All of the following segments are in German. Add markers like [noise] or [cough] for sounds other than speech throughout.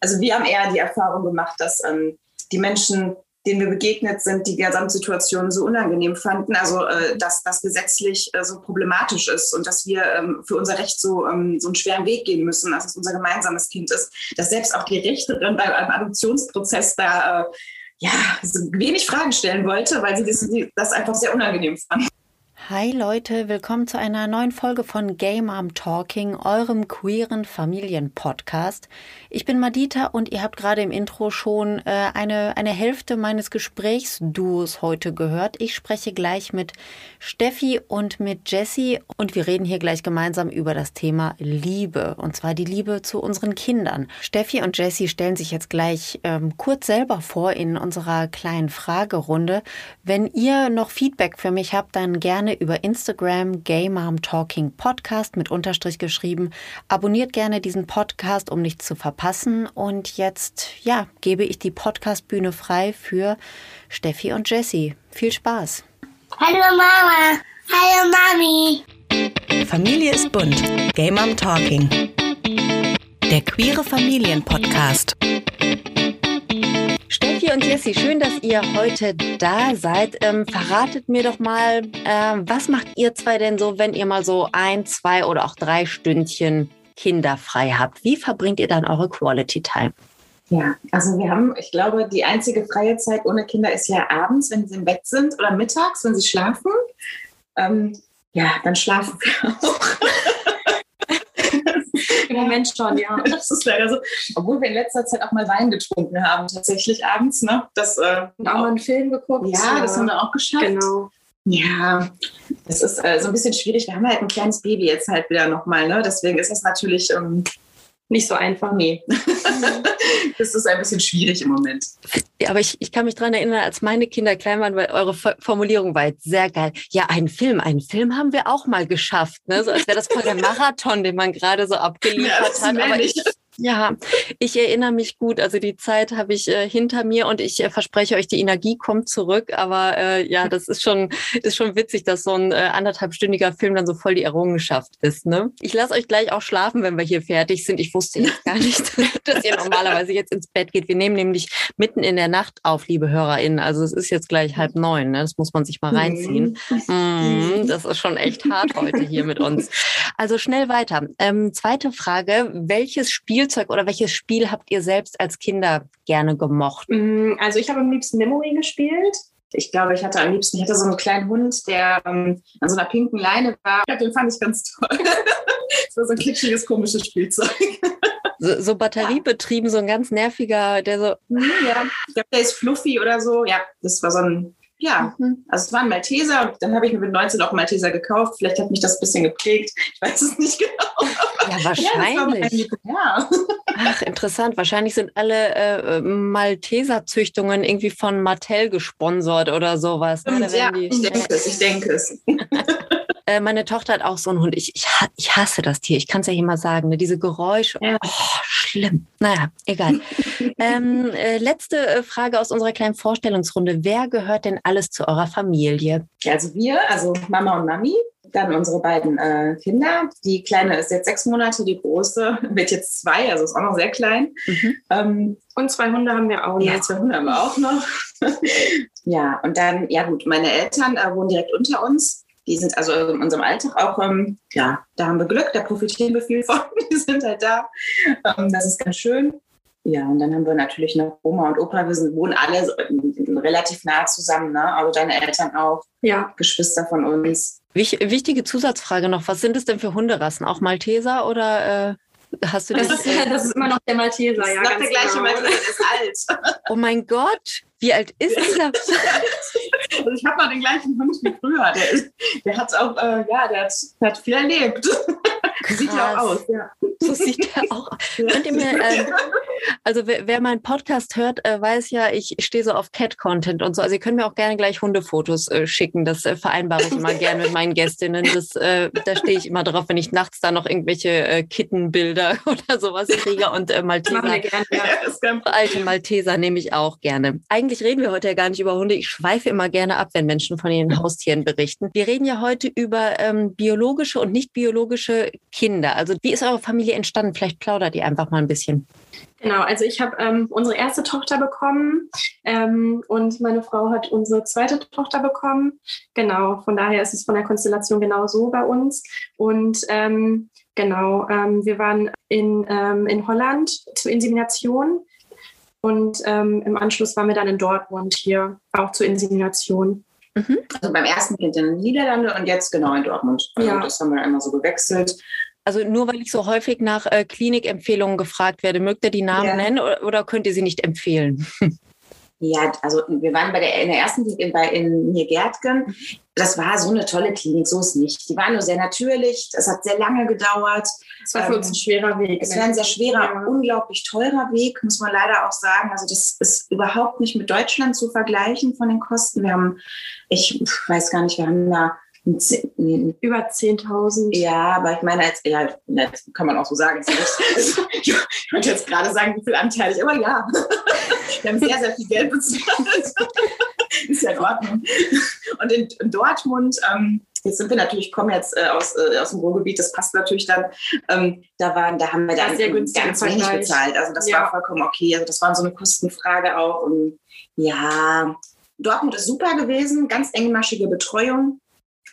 also wir haben eher die Erfahrung gemacht, dass ähm, die Menschen denen wir begegnet sind, die Gesamtsituation so unangenehm fanden, also äh, dass das gesetzlich äh, so problematisch ist und dass wir ähm, für unser Recht so, ähm, so einen schweren Weg gehen müssen, dass es unser gemeinsames Kind ist, dass selbst auch die Richterin beim Adoptionsprozess da äh, ja, so wenig Fragen stellen wollte, weil sie das, das einfach sehr unangenehm fand. Hi Leute, willkommen zu einer neuen Folge von Gay Mom Talking, eurem queeren Familienpodcast. Ich bin Madita und ihr habt gerade im Intro schon äh, eine, eine Hälfte meines Gesprächsduos heute gehört. Ich spreche gleich mit Steffi und mit Jessie und wir reden hier gleich gemeinsam über das Thema Liebe und zwar die Liebe zu unseren Kindern. Steffi und Jessie stellen sich jetzt gleich ähm, kurz selber vor in unserer kleinen Fragerunde. Wenn ihr noch Feedback für mich habt, dann gerne über Instagram Gay Mom Talking Podcast mit Unterstrich geschrieben. Abonniert gerne diesen Podcast, um nichts zu verpassen. Und jetzt, ja, gebe ich die Podcastbühne frei für Steffi und Jessie. Viel Spaß. Hallo Mama. Hallo Mami. Familie ist bunt. Gay Mom Talking. Der queere Familienpodcast. Steffi und Jessie, schön, dass ihr heute da seid. Ähm, verratet mir doch mal, äh, was macht ihr zwei denn so, wenn ihr mal so ein, zwei oder auch drei Stündchen kinderfrei habt? Wie verbringt ihr dann eure Quality Time? Ja, also wir haben, ich glaube, die einzige freie Zeit ohne Kinder ist ja abends, wenn sie im Bett sind oder mittags, wenn sie schlafen. Ähm, ja, dann schlafen wir auch. Im Moment schon, ja. [laughs] Das ist leider so. Obwohl wir in letzter Zeit auch mal Wein getrunken haben, tatsächlich abends. Ne? Das, äh, Und auch mal einen Film geguckt. Ja, das haben wir auch geschafft. Genau. Ja, das ist äh, so ein bisschen schwierig. Wir haben halt ein kleines Baby jetzt halt wieder nochmal. Ne? Deswegen ist das natürlich ähm, nicht so einfach. Nee. [laughs] [laughs] das ist ein bisschen schwierig im Moment. Ja, aber ich, ich kann mich daran erinnern, als meine Kinder klein waren, weil eure Formulierung war jetzt sehr geil. Ja, einen Film, einen Film haben wir auch mal geschafft. Ne? So als wäre das voll der [laughs] Marathon, den man gerade so abgeliefert ja, hat. Aber ich, ja, ich erinnere mich gut. Also die Zeit habe ich äh, hinter mir und ich äh, verspreche euch, die Energie kommt zurück. Aber äh, ja, das ist schon, ist schon witzig, dass so ein äh, anderthalbstündiger Film dann so voll die Errungenschaft ist. Ne? Ich lasse euch gleich auch schlafen, wenn wir hier fertig sind. Ich wusste jetzt gar nicht, [laughs] dass ihr normalerweise jetzt ins Bett geht. Wir nehmen nämlich mitten in der Nacht auf, liebe HörerInnen. Also es ist jetzt gleich halb neun. Ne? Das muss man sich mal mhm. reinziehen. Mm, das ist schon echt hart heute hier mit uns. Also schnell weiter. Ähm, zweite Frage. Welches Spiel Spielzeug oder welches Spiel habt ihr selbst als Kinder gerne gemocht? Mm, also ich habe am liebsten Memory gespielt. Ich glaube, ich hatte am liebsten, ich hatte so einen kleinen Hund, der ähm, an so einer pinken Leine war. Ja, den fand ich ganz toll. [laughs] das war so ein kitschiges, komisches Spielzeug. [laughs] So, so batteriebetrieben, so ein ganz nerviger, der so. Ja, ich glaube, der ist fluffy oder so. Ja, das war so ein ja, mhm. also es war ein Malteser und dann habe ich mir mit 19 auch einen Malteser gekauft. Vielleicht hat mich das ein bisschen geprägt. Ich weiß es nicht genau. Ja, wahrscheinlich. Ja, Ach, interessant. Wahrscheinlich sind alle äh, Malteser-Züchtungen irgendwie von Mattel gesponsert oder sowas. Ne? Ja, ich denke es, ich denke es. [laughs] Äh, meine Tochter hat auch so einen Hund. Ich, ich, ich hasse das Tier. Ich kann es ja hier mal sagen. Ne? Diese Geräusche. Ja. Oh, schlimm. Naja, egal. [laughs] ähm, äh, letzte äh, Frage aus unserer kleinen Vorstellungsrunde. Wer gehört denn alles zu eurer Familie? Also wir, also Mama und Mami. Dann unsere beiden äh, Kinder. Die kleine ist jetzt sechs Monate, die große [laughs] wird jetzt zwei, also ist auch noch sehr klein. Mhm. Ähm, und zwei Hunde haben wir auch noch. Ja, zwei Hunde haben wir auch noch. [laughs] ja, und dann, ja gut, meine Eltern äh, wohnen direkt unter uns. Die sind also in unserem Alltag auch, ähm, ja, da haben wir Glück, da profitieren wir viel [laughs] von. Die sind halt da. Ähm, das ist ganz schön. Ja, und dann haben wir natürlich noch Oma und Opa. Wir sind, wohnen alle relativ nah zusammen, ne? Also deine Eltern auch. Ja. Geschwister von uns. Wichtige Zusatzfrage noch. Was sind es denn für Hunderassen? Auch Malteser oder äh, hast du das? Das ist, das ist immer noch der Malteser, das ja. Ist der gleiche genau. Malteser, der ist alt. [laughs] Oh mein Gott, wie alt ist dieser? [laughs] also ich habe mal den gleichen Hund wie früher. Der, ist, der hat auch, äh, ja, der hat, der hat viel erlebt. [laughs] Sieht ja auch aus, ja. So sieht er auch aus. Könnt ihr mir, äh, also wer, wer meinen Podcast hört, äh, weiß ja, ich stehe so auf Cat-Content und so. Also ihr könnt mir auch gerne gleich Hundefotos äh, schicken. Das äh, vereinbare ich immer gerne mit meinen Gästinnen. Das, äh, da stehe ich immer drauf, wenn ich nachts da noch irgendwelche äh, Kittenbilder [laughs] oder sowas kriege und äh, Malteser. Gerne, ja. Alte Malteser nehme ich auch gerne. Eigentlich reden wir heute ja gar nicht über Hunde. Ich schweife immer gerne ab, wenn Menschen von ihren Haustieren berichten. Wir reden ja heute über ähm, biologische und nicht biologische Kinder. Also wie ist eure Familie entstanden? Vielleicht plaudert ihr einfach mal ein bisschen. Genau, also ich habe ähm, unsere erste Tochter bekommen ähm, und meine Frau hat unsere zweite Tochter bekommen. Genau, von daher ist es von der Konstellation genau so bei uns. Und ähm, genau, ähm, wir waren in, ähm, in Holland zur Insemination und ähm, im Anschluss waren wir dann in Dortmund hier auch zur Insemination. Mhm. Also beim ersten Kind in den Niederlande und jetzt genau in Dortmund. Also ja. Das haben wir einmal so gewechselt. Also nur weil ich so häufig nach äh, Klinikempfehlungen gefragt werde, mögt ihr die Namen ja. nennen oder, oder, könnt ihr sie nicht empfehlen? Ja, also wir waren bei der, in der ersten Klinik in, bei, in Niergärtgen. Das war so eine tolle Klinik, so ist nicht. Die war nur sehr natürlich, es hat sehr lange gedauert. Es war für uns ein schwerer Weg. Es war ein sehr schwerer, ja. unglaublich teurer Weg, muss man leider auch sagen. Also das ist überhaupt nicht mit Deutschland zu vergleichen von den Kosten. Wir haben, ich weiß gar nicht, wir haben da über 10.000. Ja, aber ich meine, als, ja, das kann man auch so sagen. [laughs] [laughs] ich wollte jetzt gerade sagen, wie viel anteilig, aber ja, [laughs] wir haben sehr, sehr viel Geld bezahlt. ist ja in Ordnung. Und in, in Dortmund, ähm, jetzt sind wir natürlich, kommen jetzt äh, aus, äh, aus dem Ruhrgebiet, das passt natürlich dann. Ähm, da, waren, da haben wir dann sehr ganz wenig bezahlt. Also das ja. war vollkommen okay. Also das war so eine Kostenfrage auch. Und ja, Dortmund ist super gewesen, ganz engmaschige Betreuung.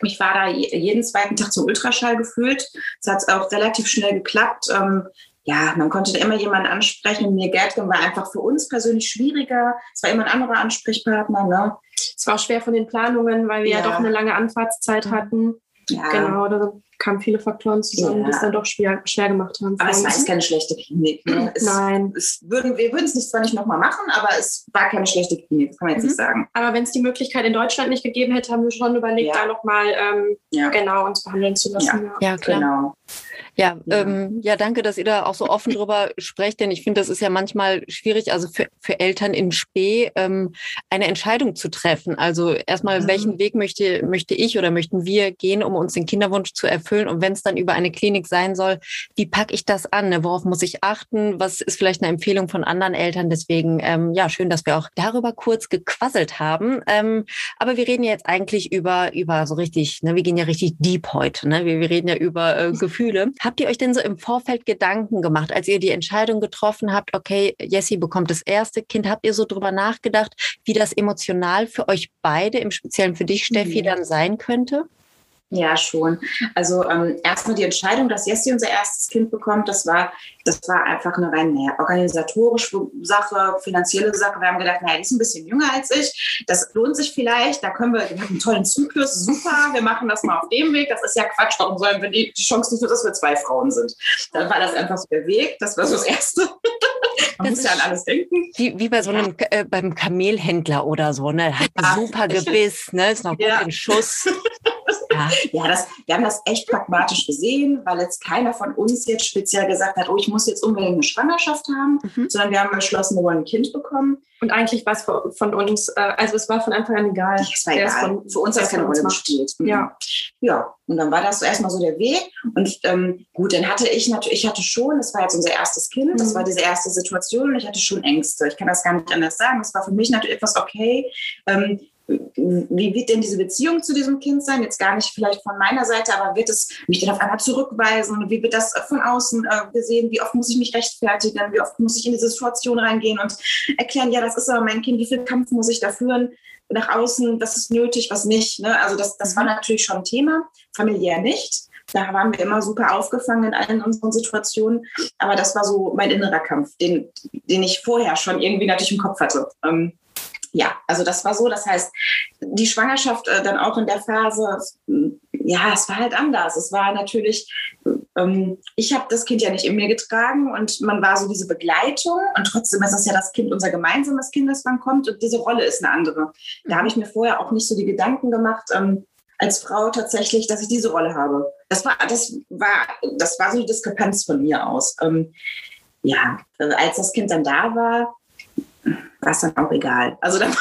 Ich war da jeden zweiten Tag zum Ultraschall gefühlt. Es hat auch relativ schnell geklappt. Ähm, ja, man konnte immer jemanden ansprechen. Mir Gärtgen war einfach für uns persönlich schwieriger. Es war immer ein anderer Ansprechpartner. Ne? Es war auch schwer von den Planungen, weil wir ja, ja doch eine lange Anfahrtszeit hatten. Ja. Genau, da kamen viele Faktoren zusammen, ja. die es dann doch schwer, schwer gemacht haben. Aber es war jetzt keine schlechte Klinik. Ne? Es, Nein. Es würden, wir würden es nicht, zwar nicht nochmal machen, aber es war keine schlechte Klinik, das kann man jetzt mhm. nicht sagen. Aber wenn es die Möglichkeit in Deutschland nicht gegeben hätte, haben wir schon überlegt, ja. da nochmal ähm, ja. genau uns behandeln zu lassen. Ja, ja klar. Genau. Ja, ja. Ähm, ja, danke, dass ihr da auch so offen drüber [laughs] sprecht, denn ich finde, das ist ja manchmal schwierig, also für, für Eltern in Spee ähm, eine Entscheidung zu treffen. Also erstmal, mhm. welchen Weg möchte, möchte ich oder möchten wir gehen, um uns den Kinderwunsch zu erfüllen? Und wenn es dann über eine Klinik sein soll, wie packe ich das an? Ne? Worauf muss ich achten? Was ist vielleicht eine Empfehlung von anderen Eltern? Deswegen, ähm, ja, schön, dass wir auch darüber kurz gequasselt haben. Ähm, aber wir reden ja jetzt eigentlich über, über so richtig, ne, wir gehen ja richtig deep heute. Ne? Wir, wir reden ja über äh, [laughs] Gefühle. Habt ihr euch denn so im Vorfeld Gedanken gemacht, als ihr die Entscheidung getroffen habt, okay, Jessie bekommt das erste Kind, habt ihr so drüber nachgedacht, wie das emotional für euch beide, im Speziellen für dich, Steffi, mhm. dann sein könnte? Ja, schon. Also ähm, erstmal die Entscheidung, dass Jessie unser erstes Kind bekommt, das war, das war einfach eine rein naja, organisatorische Sache, finanzielle Sache. Wir haben gedacht, naja, die ist ein bisschen jünger als ich, das lohnt sich vielleicht, da können wir, wir haben einen tollen Zyklus, super, wir machen das mal auf dem Weg. Das ist ja Quatsch, warum sollen wir die, die Chance nicht nur, dass wir zwei Frauen sind? Dann war das einfach so der Weg, das war so das Erste. [laughs] Man das muss ja an alles denken. Wie, wie bei so einem äh, beim Kamelhändler oder so, ne? Hat ja. super [laughs] Gebiss, ne? Ist noch gut ja. in Schuss. [laughs] Ja, ja das, wir haben das echt pragmatisch gesehen, weil jetzt keiner von uns jetzt speziell gesagt hat, oh, ich muss jetzt unbedingt eine Schwangerschaft haben, mhm. sondern wir haben beschlossen, wir wollen ein Kind bekommen. Und eigentlich war es von uns, äh, also es war von Anfang an egal. Es war egal. Von, Für uns hat es keine Rolle gespielt. Mhm. Ja. Ja, und dann war das so erstmal so der Weg. Und ähm, gut, dann hatte ich natürlich, ich hatte schon, das war jetzt unser erstes Kind, das mhm. war diese erste Situation und ich hatte schon Ängste. Ich kann das gar nicht anders sagen. Das war für mich natürlich etwas okay. Ähm, wie wird denn diese Beziehung zu diesem Kind sein? Jetzt gar nicht vielleicht von meiner Seite, aber wird es mich dann auf einmal zurückweisen? Wie wird das von außen äh, gesehen? Wie oft muss ich mich rechtfertigen? Wie oft muss ich in diese Situation reingehen und erklären, ja, das ist aber mein Kind, wie viel Kampf muss ich da führen? Nach außen, was ist nötig, was nicht. Ne? Also das, das war mhm. natürlich schon ein Thema, familiär nicht. Da waren wir immer super aufgefangen in allen unseren Situationen. Aber das war so mein innerer Kampf, den, den ich vorher schon irgendwie natürlich im Kopf hatte. Ähm, ja, also das war so. Das heißt, die Schwangerschaft äh, dann auch in der Phase, ja, es war halt anders. Es war natürlich, ähm, ich habe das Kind ja nicht in mir getragen und man war so diese Begleitung und trotzdem ist es ja das Kind, unser gemeinsames Kind, das dann kommt und diese Rolle ist eine andere. Da habe ich mir vorher auch nicht so die Gedanken gemacht, ähm, als Frau tatsächlich, dass ich diese Rolle habe. Das war, das war, das war so eine Diskrepanz von mir aus. Ähm, ja, als das Kind dann da war, war es dann auch egal. Also [laughs] dann,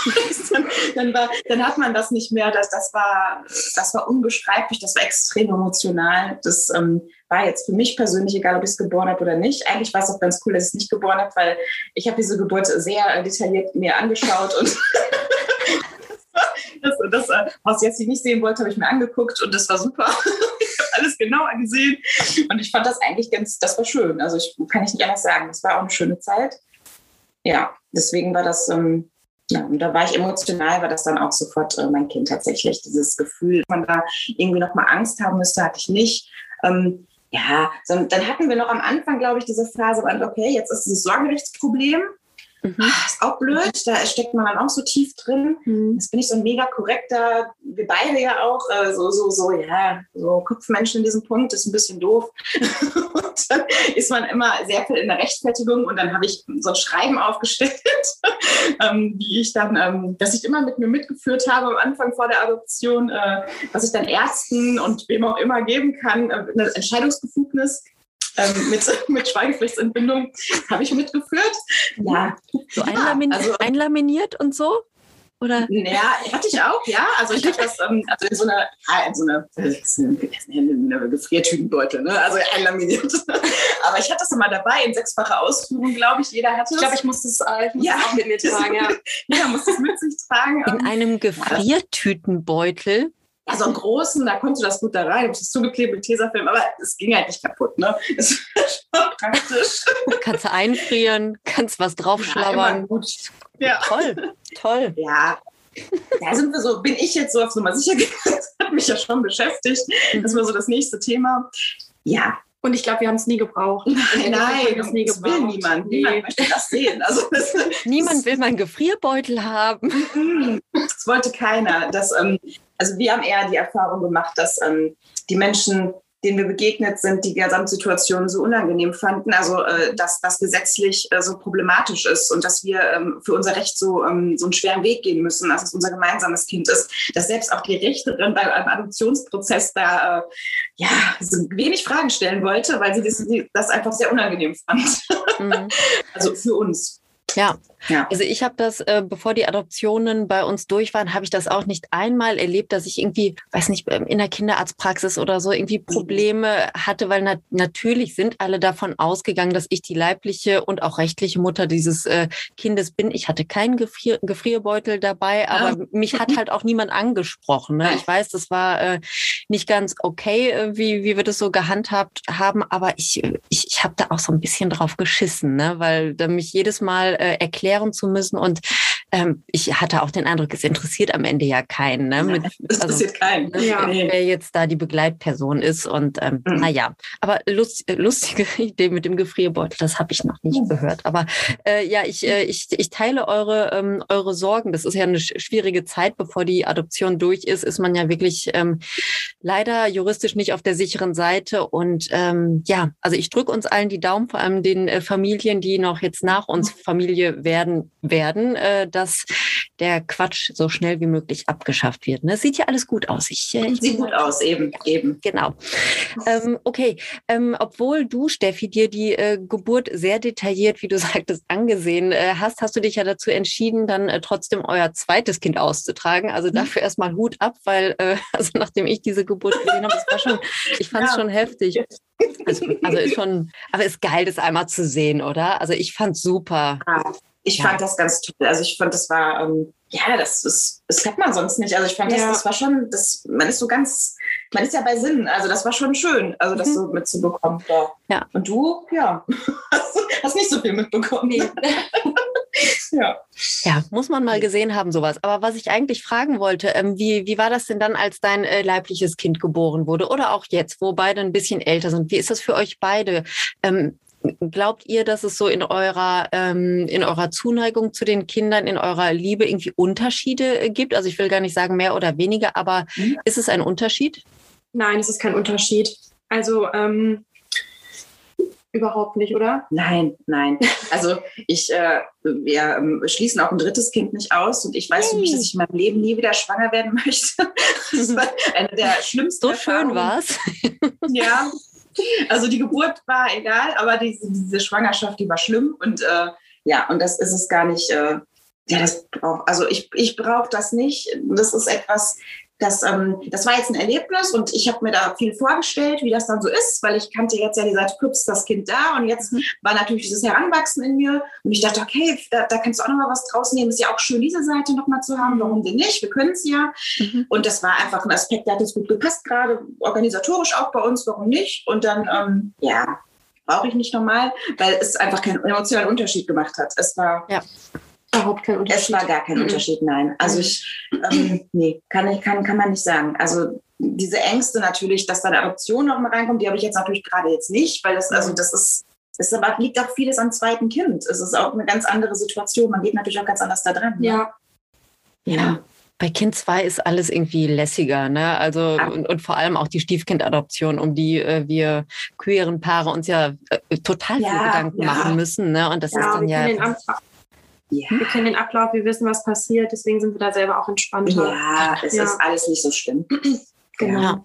dann, war, dann hat man das nicht mehr. Das, das, war, das war unbeschreiblich, das war extrem emotional. Das ähm, war jetzt für mich persönlich egal, ob ich es geboren habe oder nicht. Eigentlich war es auch ganz cool, dass ich es nicht geboren habe, weil ich habe diese Geburt sehr detailliert mir angeschaut und [laughs] das, das, was Jessie nicht sehen wollte, habe ich mir angeguckt und das war super. [laughs] alles genauer gesehen. Und ich fand das eigentlich ganz, das war schön. Also ich kann ich nicht anders sagen. Das war auch eine schöne Zeit. Ja, deswegen war das, ähm, ja, und da war ich emotional, war das dann auch sofort äh, mein Kind tatsächlich. Dieses Gefühl, man da irgendwie nochmal Angst haben müsste, hatte ich nicht. Ähm, ja, so, dann hatten wir noch am Anfang, glaube ich, diese Phase, okay, jetzt ist dieses Sorgerechtsproblem. Mhm. Ah, ist auch blöd, da steckt man dann auch so tief drin. Mhm. Jetzt bin ich so ein mega korrekter, wir beide ja auch, äh, so, so, so, ja, so Kopfmenschen in diesem Punkt, ist ein bisschen doof. [laughs] und dann ist man immer sehr viel in der Rechtfertigung und dann habe ich so ein Schreiben aufgestellt, [laughs] ähm, wie ich dann, ähm, dass ich immer mit mir mitgeführt habe am Anfang vor der Adoption, äh, was ich dann Ärzten und wem auch immer geben kann, äh, eine Entscheidungsbefugnis ähm, mit, [laughs] mit Schweigepflichtsentbindung habe ich mitgeführt. Ja. So einlaminiert, also, einlaminiert und so? Oder? Ja, hatte ich auch, ja. Also ich habe das ähm, also in so einer, in so einer, eine, eine Gefriertütenbeutel, ne? also einlaminiert. [laughs] Aber ich hatte das immer dabei in sechsfacher Ausführung, glaube ich. Jeder hatte es. Ich glaube, ich musste es äh, ich ja. auch mit mir tragen. Ja. [laughs] Jeder musste es mit sich tragen. In einem Gefriertütenbeutel? Ja, so einen großen, da konnte das gut da rein. Ich habe es zugeklebt mit Tesafilm, aber es ging halt nicht kaputt. Ne? [laughs] Das war schon praktisch. Kannst du einfrieren, kannst was draufschlabbern. Ja, gut. Ja. Toll, toll. Ja. Da sind wir so, bin ich jetzt so auf Nummer sicher gegangen. Das hat mich ja schon beschäftigt. Das war so das nächste Thema. Ja, und ich glaube, wir haben es nie gebraucht. Nein, nein, das, nie gebraucht. will niemand. Nee. Niemand möchte das sehen. Also das, [laughs] niemand will meinen Gefrierbeutel haben. Das wollte keiner. Das, ähm, also wir haben eher die Erfahrung gemacht, dass ähm, die Menschen denen wir begegnet sind, die Gesamtsituation so unangenehm fanden, also äh, dass das gesetzlich äh, so problematisch ist und dass wir ähm, für unser Recht so, ähm, so einen schweren Weg gehen müssen, dass es unser gemeinsames Kind ist, dass selbst auch die Richterin beim Adoptionsprozess da äh, ja so wenig Fragen stellen wollte, weil sie das, das einfach sehr unangenehm fand. Mhm. [laughs] also für uns. Ja, ja. Also ich habe das, äh, bevor die Adoptionen bei uns durch waren, habe ich das auch nicht einmal erlebt, dass ich irgendwie, weiß nicht, ähm, in der Kinderarztpraxis oder so irgendwie mhm. Probleme hatte, weil na natürlich sind alle davon ausgegangen, dass ich die leibliche und auch rechtliche Mutter dieses äh, Kindes bin. Ich hatte keinen Gefrier Gefrierbeutel dabei, aber ja. mich hat halt auch niemand angesprochen. Ne? Ich weiß, das war äh, nicht ganz okay, äh, wie, wie wir das so gehandhabt haben, aber ich, ich, ich habe da auch so ein bisschen drauf geschissen, ne? weil da mich jedes Mal äh, erklären zu müssen. Und ähm, ich hatte auch den Eindruck, es interessiert am Ende ja keinen. Ne? Mit, [laughs] es also, interessiert keinen. Ne, ja. Wer jetzt da die Begleitperson ist. Und ähm, mhm. naja, aber lust, lustige [laughs] Idee mit dem Gefrierbeutel, das habe ich noch nicht mhm. gehört. Aber äh, ja, ich, äh, ich, ich teile eure, ähm, eure Sorgen. Das ist ja eine schwierige Zeit, bevor die Adoption durch ist, ist man ja wirklich ähm, leider juristisch nicht auf der sicheren Seite. Und ähm, ja, also ich drücke uns allen die Daumen, vor allem den äh, Familien, die noch jetzt nach uns Familie werden werden, werden äh, dass der Quatsch so schnell wie möglich abgeschafft wird. Ne? Sieht ja alles gut aus. Ich, äh, Sieht gut aus, eben, eben. Genau. Ähm, okay, ähm, obwohl du, Steffi, dir die äh, Geburt sehr detailliert, wie du [laughs] sagtest, angesehen äh, hast, hast du dich ja dazu entschieden, dann äh, trotzdem euer zweites Kind auszutragen. Also mhm. dafür erstmal Hut ab, weil, äh, [laughs] also nachdem ich diese Geburt gesehen habe, das war schon, ich fand es ja. schon heftig. Also, also, ist schon, aber ist geil, das einmal zu sehen, oder? Also ich fand super. Ja. Ich ja. fand das ganz toll. Also ich fand, das war, ähm, ja, das ist, das hat man sonst nicht. Also ich fand, ja. das, das war schon, das, man ist so ganz, man ist ja bei Sinn. Also das war schon schön, also das mhm. so mitzubekommen. Ja. ja. Und du, ja, [laughs] hast nicht so viel mitbekommen. Nee. [laughs] ja. ja, muss man mal gesehen haben, sowas. Aber was ich eigentlich fragen wollte, ähm, wie, wie war das denn dann, als dein äh, leibliches Kind geboren wurde? Oder auch jetzt, wo beide ein bisschen älter sind? Wie ist das für euch beide? Ähm, Glaubt ihr, dass es so in eurer, ähm, in eurer Zuneigung zu den Kindern, in eurer Liebe irgendwie Unterschiede äh, gibt? Also ich will gar nicht sagen mehr oder weniger, aber mhm. ist es ein Unterschied? Nein, es ist kein Unterschied. Also ähm, überhaupt nicht, oder? Nein, nein. Also ich, äh, wir ähm, schließen auch ein drittes Kind nicht aus und ich weiß für mich, dass ich in meinem Leben nie wieder schwanger werden möchte. Das war eine der schlimmsten. So schön war es. Ja, [laughs] also die Geburt war egal, aber diese, diese Schwangerschaft, die war schlimm. Und äh, ja, und das ist es gar nicht. Äh, ja, das braucht, also ich, ich brauche das nicht. Das ist etwas, das, ähm, das war jetzt ein Erlebnis und ich habe mir da viel vorgestellt, wie das dann so ist, weil ich kannte jetzt ja die Seite Clubs, das Kind da und jetzt mhm. war natürlich dieses Heranwachsen in mir und ich dachte, okay, da, da kannst du auch noch mal was draus nehmen. Ist ja auch schön, diese Seite noch mal zu haben. Warum denn nicht? Wir können es ja. Mhm. Und das war einfach ein Aspekt, der hat jetzt gut gepasst, gerade organisatorisch auch bei uns. Warum nicht? Und dann, ähm, ja, brauche ich nicht nochmal, weil es einfach keinen emotionalen Unterschied gemacht hat. Es war ja überhaupt kein Unterschied. Es war gar kein mhm. Unterschied, nein. Also ich, ähm, nee, kann, ich, kann, kann man nicht sagen. Also diese Ängste natürlich, dass da eine Adoption noch mal reinkommt, die habe ich jetzt natürlich gerade jetzt nicht, weil das, also mhm. das ist, es aber liegt auch vieles am zweiten Kind. Es ist auch eine ganz andere Situation. Man geht natürlich auch ganz anders da dran. Ne? Ja. Ne? Ja. Bei Kind 2 ist alles irgendwie lässiger, ne? Also ja. und, und, vor allem auch die Stiefkindadoption, um die äh, wir queeren Paare uns ja äh, total ja, viel Gedanken ja. machen müssen, ne? Und das ist dann ja. Ja. Wir kennen den Ablauf, wir wissen, was passiert, deswegen sind wir da selber auch entspannter. Ja, es ja. ist alles nicht so schlimm. [clears throat] Genau. Ja.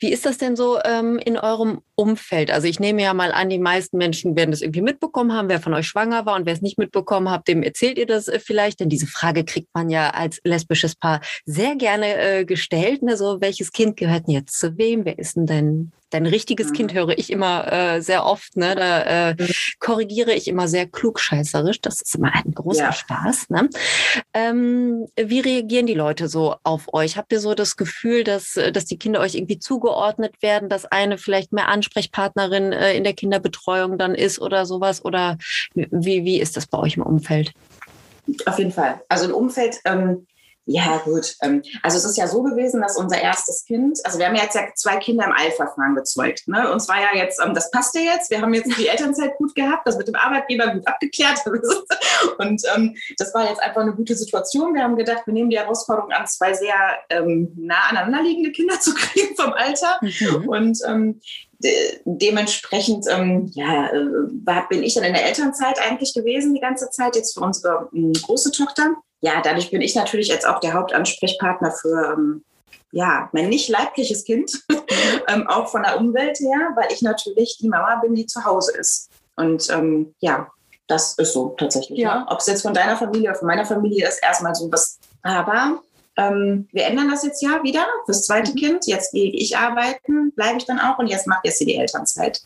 Wie ist das denn so ähm, in eurem Umfeld? Also ich nehme ja mal an, die meisten Menschen werden das irgendwie mitbekommen haben, wer von euch schwanger war und wer es nicht mitbekommen hat, dem erzählt ihr das äh, vielleicht, denn diese Frage kriegt man ja als lesbisches Paar sehr gerne äh, gestellt. Ne? So, welches Kind gehört denn jetzt zu wem? Wer ist denn dein Dein richtiges Kind mhm. höre ich immer äh, sehr oft. Ne? Da äh, mhm. korrigiere ich immer sehr klugscheißerisch. Das ist immer ein großer ja. Spaß. Ne? Ähm, wie reagieren die Leute so auf euch? Habt ihr so das Gefühl, dass, äh, dass die Kinder euch irgendwie zugeordnet werden, dass eine vielleicht mehr Ansprechpartnerin äh, in der Kinderbetreuung dann ist oder sowas? Oder wie, wie ist das bei euch im Umfeld? Auf jeden Fall. Also im Umfeld ähm, ja, gut. Ähm, also es ist ja so gewesen, dass unser erstes Kind, also wir haben jetzt ja zwei Kinder im Eilverfahren gezeugt. Ne? Und zwar ja jetzt, ähm, das passt ja jetzt. Wir haben jetzt die Elternzeit gut gehabt, das mit dem Arbeitgeber gut abgeklärt. [laughs] Und ähm, das war jetzt einfach eine gute Situation. Wir haben gedacht, wir nehmen die Herausforderung an, zwei sehr ähm, nah aneinanderliegende Kinder zu kriegen vom Alter. Mhm. Und ähm, de dementsprechend ähm, ja, äh, war, bin ich dann in der Elternzeit eigentlich gewesen die ganze Zeit, jetzt für unsere äh, große Tochter ja, dadurch bin ich natürlich jetzt auch der Hauptansprechpartner für ähm, ja, mein nicht leibliches Kind, [laughs] ähm, auch von der Umwelt her, weil ich natürlich die Mama bin, die zu Hause ist. Und ähm, ja, das ist so tatsächlich. Ja. Ne? Ob es jetzt von deiner Familie oder von meiner Familie ist, erstmal so was. Aber ähm, wir ändern das jetzt ja wieder fürs zweite mhm. Kind. Jetzt gehe ich arbeiten, bleibe ich dann auch und jetzt macht jetzt die Elternzeit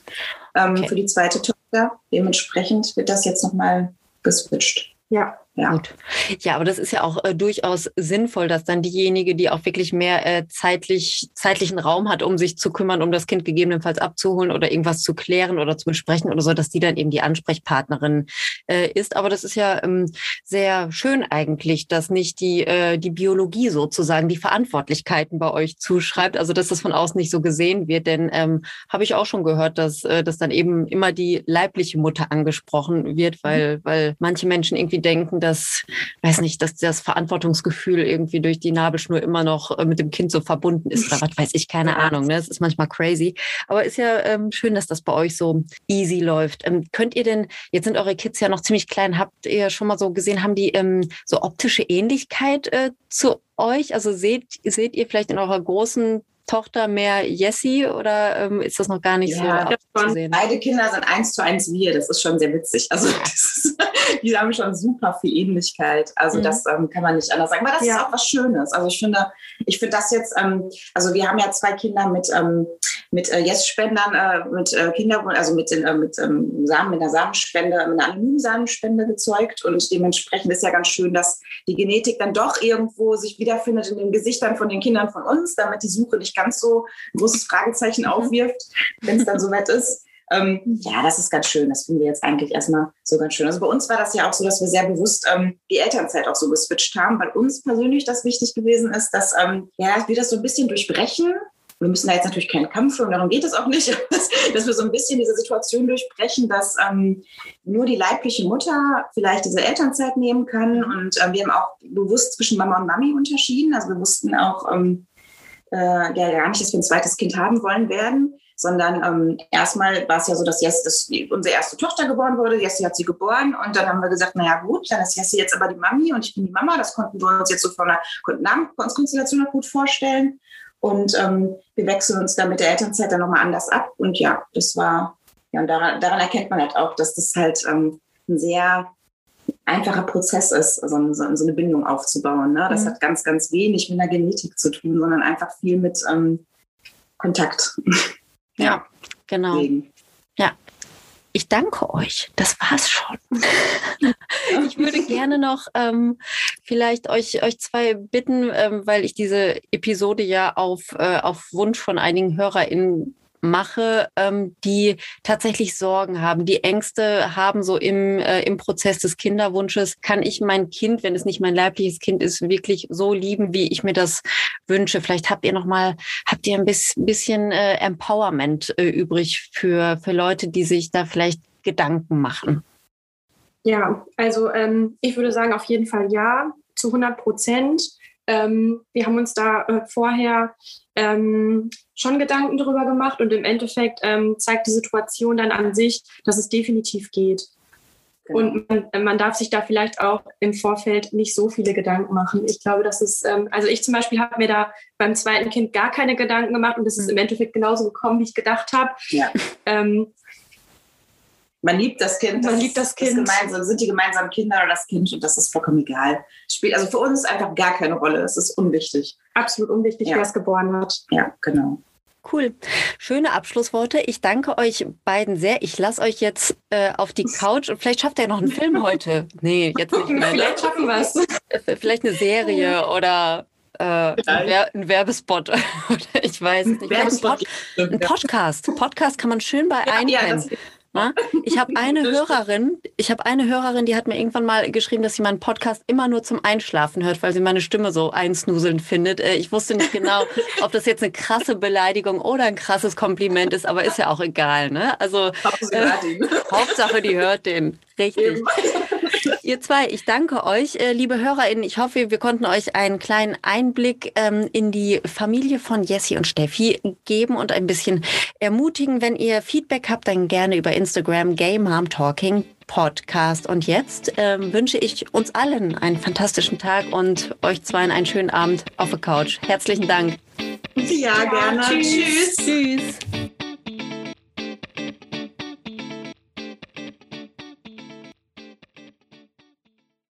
ähm, okay. für die zweite Tochter. Dementsprechend wird das jetzt nochmal geswitcht. Ja, ja. Gut. Ja, aber das ist ja auch äh, durchaus sinnvoll, dass dann diejenige, die auch wirklich mehr äh, zeitlich, zeitlichen Raum hat, um sich zu kümmern, um das Kind gegebenenfalls abzuholen oder irgendwas zu klären oder zu besprechen oder so, dass die dann eben die Ansprechpartnerin äh, ist. Aber das ist ja ähm, sehr schön eigentlich, dass nicht die, äh, die Biologie sozusagen die Verantwortlichkeiten bei euch zuschreibt, also dass das von außen nicht so gesehen wird. Denn ähm, habe ich auch schon gehört, dass, äh, dass dann eben immer die leibliche Mutter angesprochen wird, weil, mhm. weil manche Menschen irgendwie denken, dass das, weiß nicht, dass das Verantwortungsgefühl irgendwie durch die Nabelschnur immer noch äh, mit dem Kind so verbunden ist oder was weiß ich, keine Ahnung. Ne? Das ist manchmal crazy. Aber ist ja ähm, schön, dass das bei euch so easy läuft. Ähm, könnt ihr denn, jetzt sind eure Kids ja noch ziemlich klein, habt ihr schon mal so gesehen, haben die ähm, so optische Ähnlichkeit äh, zu euch? Also seht, seht ihr vielleicht in eurer großen Tochter mehr Jessie oder ähm, ist das noch gar nicht ja, so abzusehen? Beide Kinder sind eins zu eins wir. Das ist schon sehr witzig. Also ist, [laughs] die haben schon super viel Ähnlichkeit. Also mhm. das ähm, kann man nicht anders sagen. Aber das ja. ist auch was Schönes. Also ich finde, ich finde das jetzt, ähm, also wir haben ja zwei Kinder mit, ähm, mit äh, Yes-Spendern, äh, mit äh, Kinder, also mit, den, äh, mit ähm, Samen, mit einer Samenspende, mit einer anonymen Samenspende gezeugt. Und dementsprechend ist ja ganz schön, dass die Genetik dann doch irgendwo sich wiederfindet in den Gesichtern von den Kindern von uns, damit die Suche nicht ganz so ein großes Fragezeichen mhm. aufwirft, wenn es dann soweit ist. Ähm, ja, das ist ganz schön. Das finden wir jetzt eigentlich erstmal so ganz schön. Also bei uns war das ja auch so, dass wir sehr bewusst ähm, die Elternzeit auch so geswitcht haben, weil uns persönlich das wichtig gewesen ist, dass ähm, ja, wir das so ein bisschen durchbrechen. Wir müssen da jetzt natürlich keinen Kampf führen, darum geht es auch nicht, [laughs] dass wir so ein bisschen diese Situation durchbrechen, dass ähm, nur die leibliche Mutter vielleicht diese Elternzeit nehmen kann. Und ähm, wir haben auch bewusst zwischen Mama und Mami unterschieden. Also wir wussten auch, ähm, äh, ja gar nicht, dass wir ein zweites Kind haben wollen werden, sondern ähm, erstmal war es ja so, dass Jessie, dass unsere erste Tochter geboren wurde. Jessie hat sie geboren und dann haben wir gesagt, naja gut, dann ist Jessie jetzt aber die Mami und ich bin die Mama. Das konnten wir uns jetzt so von der Namenskonstellation gut vorstellen. Und ähm, wir wechseln uns dann mit der Elternzeit dann nochmal anders ab. Und ja, das war, ja, und daran, daran erkennt man halt auch, dass das halt ähm, ein sehr einfacher Prozess ist, so, so, so eine Bindung aufzubauen. Ne? Das mhm. hat ganz, ganz wenig mit einer Genetik zu tun, sondern einfach viel mit ähm, Kontakt. [laughs] ja, genau. Deswegen. Ich danke euch. Das war's schon. [laughs] ich würde gerne noch ähm, vielleicht euch, euch zwei bitten, ähm, weil ich diese Episode ja auf, äh, auf Wunsch von einigen HörerInnen mache, ähm, die tatsächlich Sorgen haben, die Ängste haben, so im, äh, im Prozess des Kinderwunsches. Kann ich mein Kind, wenn es nicht mein leibliches Kind ist, wirklich so lieben, wie ich mir das wünsche? Vielleicht habt ihr noch mal, habt ihr ein bisschen äh, Empowerment äh, übrig für, für Leute, die sich da vielleicht Gedanken machen? Ja, also ähm, ich würde sagen, auf jeden Fall ja, zu 100 Prozent. Ähm, wir haben uns da äh, vorher ähm, schon Gedanken darüber gemacht und im Endeffekt ähm, zeigt die Situation dann an sich, dass es definitiv geht. Genau. Und man, man, darf sich da vielleicht auch im Vorfeld nicht so viele Gedanken machen. Ich glaube, das ist, ähm, also ich zum Beispiel habe mir da beim zweiten Kind gar keine Gedanken gemacht und es ist mhm. im Endeffekt genauso gekommen, wie ich gedacht habe. Ja. Ähm, man liebt das Kind. Man das liebt das Kind. Das gemeinsam, sind die gemeinsamen Kinder oder das Kind und das ist vollkommen egal. Spielt also für uns einfach gar keine Rolle. Es ist unwichtig. Absolut unwichtig, ja. wer es geboren hat. Ja, genau. Cool. Schöne Abschlussworte. Ich danke euch beiden sehr. Ich lasse euch jetzt äh, auf die Couch und vielleicht schafft ihr noch einen Film heute. Nee, jetzt nicht mehr. [laughs] Ne? Vielleicht schaffen wir es. Äh, vielleicht eine Serie oder äh, ein, Werbespot [laughs] oder ich weiß nicht. Werbespot. Ein, Podcast. Podcast kann man schön bei ja, einpennen. Ja, Ne? Ich habe [laughs] eine Hörerin, ich habe eine Hörerin, die hat mir irgendwann mal geschrieben, dass sie meinen Podcast immer nur zum Einschlafen hört, weil sie meine Stimme so einsnuselnd findet. Äh, ich wusste nicht genau, [laughs] ob das jetzt eine krasse Beleidigung oder ein krasses Kompliment ist, aber ist ja auch egal. Ne? Also äh, Hauptsache, die hört den. [laughs] Richtig. Ihr zwei, ich danke euch, äh, liebe HörerInnen. Ich hoffe, wir konnten euch einen kleinen Einblick ähm, in die Familie von Jessie und Steffi geben und ein bisschen ermutigen. Wenn ihr Feedback habt, dann gerne über Instagram Gay Mom Talking Podcast. Und jetzt ähm, wünsche ich uns allen einen fantastischen Tag und euch zwei einen schönen Abend auf der Couch. Herzlichen Dank. Ja, gerne. Tschüss. Tschüss.